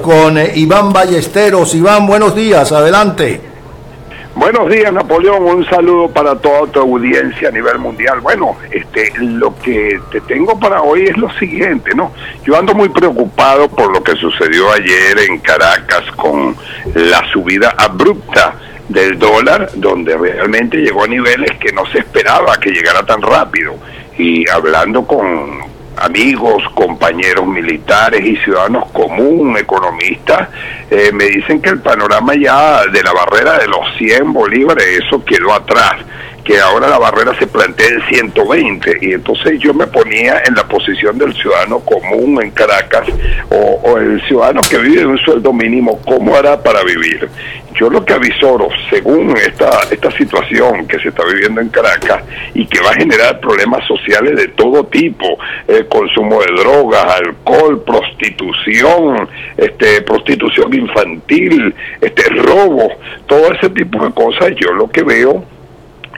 con eh, Iván Ballesteros. Iván, buenos días, adelante. Buenos días, Napoleón. Un saludo para toda tu audiencia a nivel mundial. Bueno, este, lo que te tengo para hoy es lo siguiente, ¿no? Yo ando muy preocupado por lo que sucedió ayer en Caracas con la subida abrupta del dólar, donde realmente llegó a niveles que no se esperaba que llegara tan rápido. Y hablando con amigos, compañeros militares y ciudadanos común, economistas, eh, me dicen que el panorama ya de la barrera de los 100 bolívares, eso quedó atrás que ahora la barrera se plantea en 120 y entonces yo me ponía en la posición del ciudadano común en Caracas o, el ciudadano que vive de un sueldo mínimo, ¿cómo hará para vivir? Yo lo que avisoro, según esta, esta situación que se está viviendo en Caracas y que va a generar problemas sociales de todo tipo, el consumo de drogas, alcohol, prostitución, este, prostitución infantil, este, robo, todo ese tipo de cosas, yo lo que veo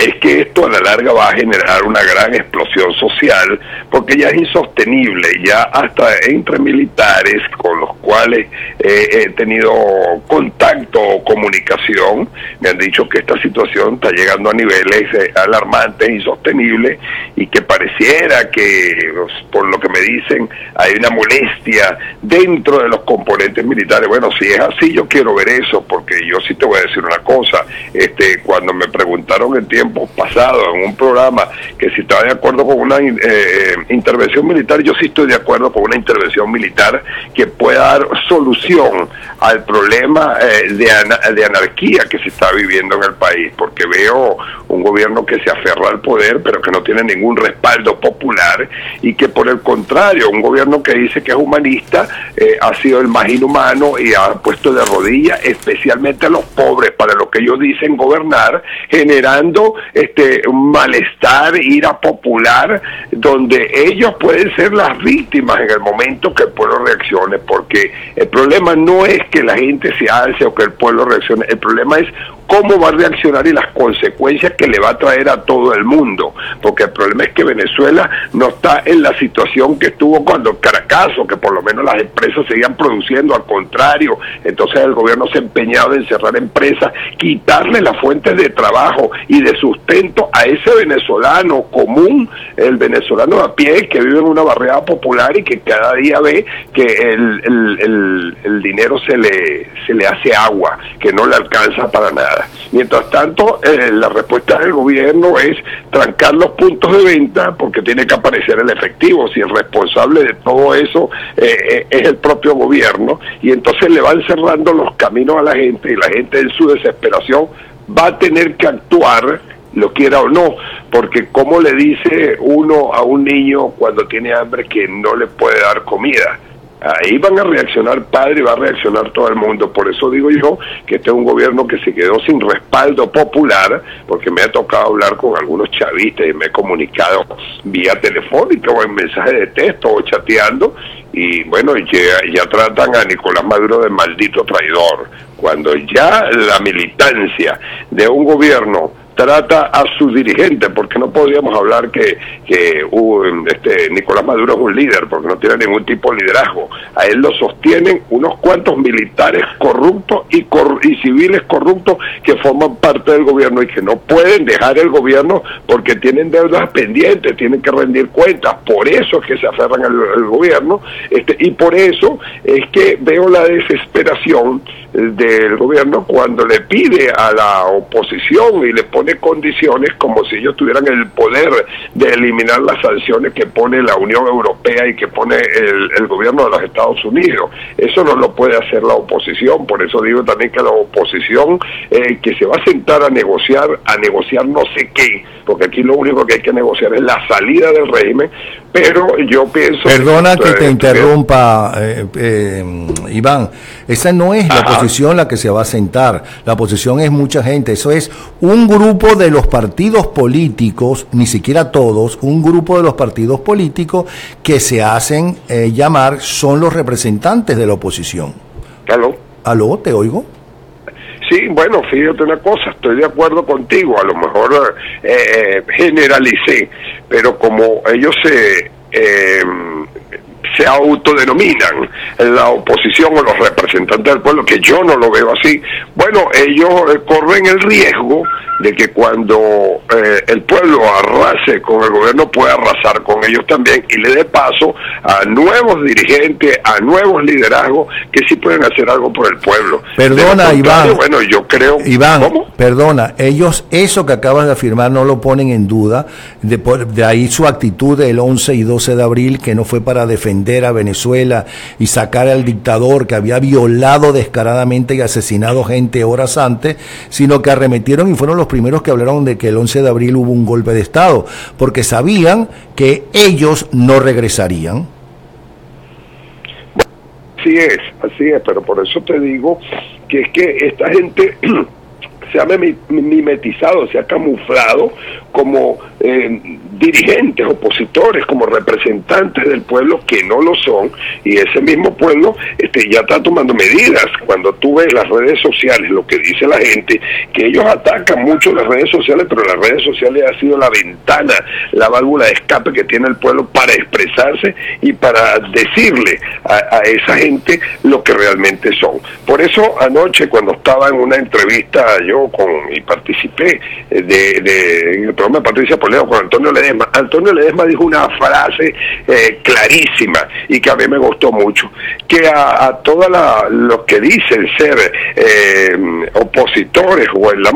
es que esto a la larga va a generar una gran explosión social porque ya es insostenible, ya hasta entre militares con los cuales he tenido contacto o comunicación, me han dicho que esta situación está llegando a niveles eh, alarmantes, insostenibles y que pareciera que, pues, por lo que me dicen, hay una molestia dentro de los componentes militares. Bueno, si es así, yo quiero ver eso porque yo sí te voy a decir una cosa, este, cuando me preguntaron en tiempo pasado en un programa que si estaba de acuerdo con una eh, eh, intervención militar, yo sí estoy de acuerdo con una intervención militar que pueda dar solución al problema eh, de, de anarquía que se está viviendo en el país, porque veo un gobierno que se aferra al poder, pero que no tiene ningún respaldo popular y que por el contrario, un gobierno que dice que es humanista ha sido el más inhumano y ha puesto de rodillas especialmente a los pobres para lo que ellos dicen gobernar, generando este malestar, ira popular, donde ellos pueden ser las víctimas en el momento que el pueblo reaccione, porque el problema no es que la gente se alce o que el pueblo reaccione, el problema es cómo va a reaccionar y las consecuencias que le va a traer a todo el mundo, porque el problema es que Venezuela no está en la situación que estuvo cuando Caracazo, que por lo menos las empresas seguían produciendo, al contrario, entonces el gobierno se ha empeñado en cerrar empresas, quitarle las fuentes de trabajo y de sustento a ese venezolano común, el venezolano a pie que vive en una barriada popular y que cada día ve que el, el dinero se le, se le hace agua, que no le alcanza para nada. Mientras tanto, eh, la respuesta del gobierno es trancar los puntos de venta porque tiene que aparecer el efectivo. Si el responsable de todo eso eh, eh, es el propio gobierno, y entonces le van cerrando los caminos a la gente y la gente en su desesperación va a tener que actuar lo quiera o no, porque como le dice uno a un niño cuando tiene hambre que no le puede dar comida, Ahí van a reaccionar padre y va a reaccionar todo el mundo. Por eso digo yo que este es un gobierno que se quedó sin respaldo popular, porque me ha tocado hablar con algunos chavistas y me he comunicado vía telefónica o en mensaje de texto o chateando. Y bueno, ya, ya tratan a Nicolás Maduro de maldito traidor. Cuando ya la militancia de un gobierno trata a sus dirigentes, porque no podríamos hablar que, que este, Nicolás Maduro es un líder, porque no tiene ningún tipo de liderazgo. A él lo sostienen unos cuantos militares corruptos y, y civiles corruptos que forman parte del gobierno y que no pueden dejar el gobierno porque tienen deudas pendientes, tienen que rendir cuentas. Por eso es que se aferran al, gobierno este, y por eso es que veo la desesperación del gobierno cuando le pide a la oposición y le pone condiciones como si ellos tuvieran el poder de eliminar las sanciones que pone la Unión Europea y que pone el, gobierno de los Estados Unidos. Eso no lo puede hacer la oposición, por eso digo también que la oposición eh, que se va a sentar a negociar, a negociar no sé qué, porque aquí lo único que hay que negociar es la salida del régimen, pero yo pienso... Perdona que, te interrumpa, eh, eh, Iván, esa no es la posición la que se va a sentar, la posición es mucha gente, eso es un grupo de los partidos políticos, ni siquiera todos, un grupo de los partidos políticos que se hacen eh, llamar son los representantes de la oposición. ¿Aló? ¿Aló? ¿Te oigo? Sí, bueno, fíjate una cosa, estoy de acuerdo contigo, a lo mejor eh, generalicé, pero como ellos se, eh, se autodenominan la oposición o los representantes del pueblo, que yo no lo veo así, bueno, ellos corren el riesgo de que cuando eh, el pueblo arrase con el gobierno pueda arrasar con ellos también y le dé paso a nuevos dirigentes, a nuevos liderazgos que sí pueden hacer algo por el pueblo. Perdona, Iván. Bueno, yo creo. Iván, perdona, ellos eso que acabas de afirmar no lo ponen en duda, de, de ahí su actitud del 11 y 12 de abril, que no fue para defender a Venezuela y sacar al dictador que había violado descaradamente y asesinado gente horas antes, sino que arremetieron y fueron los primeros que hablaron de que el 11 de abril hubo un golpe de Estado, porque sabían que ellos no regresarían. Así es, así es, pero por eso te digo que es que esta gente se ha mimetizado, se ha camuflado como eh, dirigentes, opositores, como representantes del pueblo que no lo son, y ese mismo pueblo este, ya está tomando medidas. Cuando tú ves las redes sociales, lo que dice la gente, que ellos atacan mucho las redes sociales, pero las redes sociales ha sido la ventana, la válvula de escape que tiene el pueblo para expresarse y para decirle a, esa gente lo que realmente son. Por eso anoche cuando estaba en una entrevista yo con y participé eh, de, de en el programa de Patricia Poleo con Antonio Ledesma, Antonio Ledesma dijo una frase eh, clarísima y que a mí me gustó mucho, que a, todos los que dicen ser eh, opositores o en la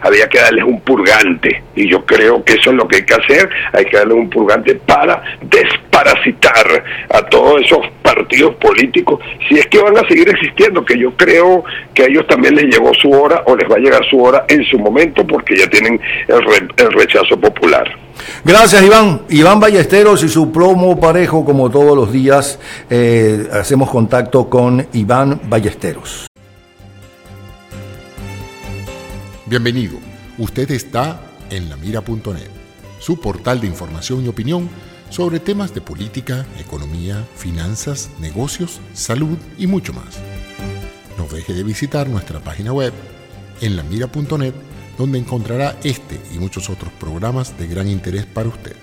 había que darles un purgante y yo creo que eso es lo que hay que hacer, hay que darles un purgante para desparasitar a todos esos partidos políticos, si es que van a seguir existiendo, que yo creo que a ellos también les llegó su hora o les va a llegar su hora en su momento porque ya tienen el, rechazo popular. Gracias, Iván. Iván Ballesteros y su plomo parejo, como todos los días, eh, hacemos contacto con Iván Ballesteros. Bienvenido. Usted está en lamira.net, su portal de información y opinión sobre temas de política, economía, finanzas, negocios, salud y mucho más. No deje de visitar nuestra página web en lamira.net donde encontrará este y muchos otros programas de gran interés para usted.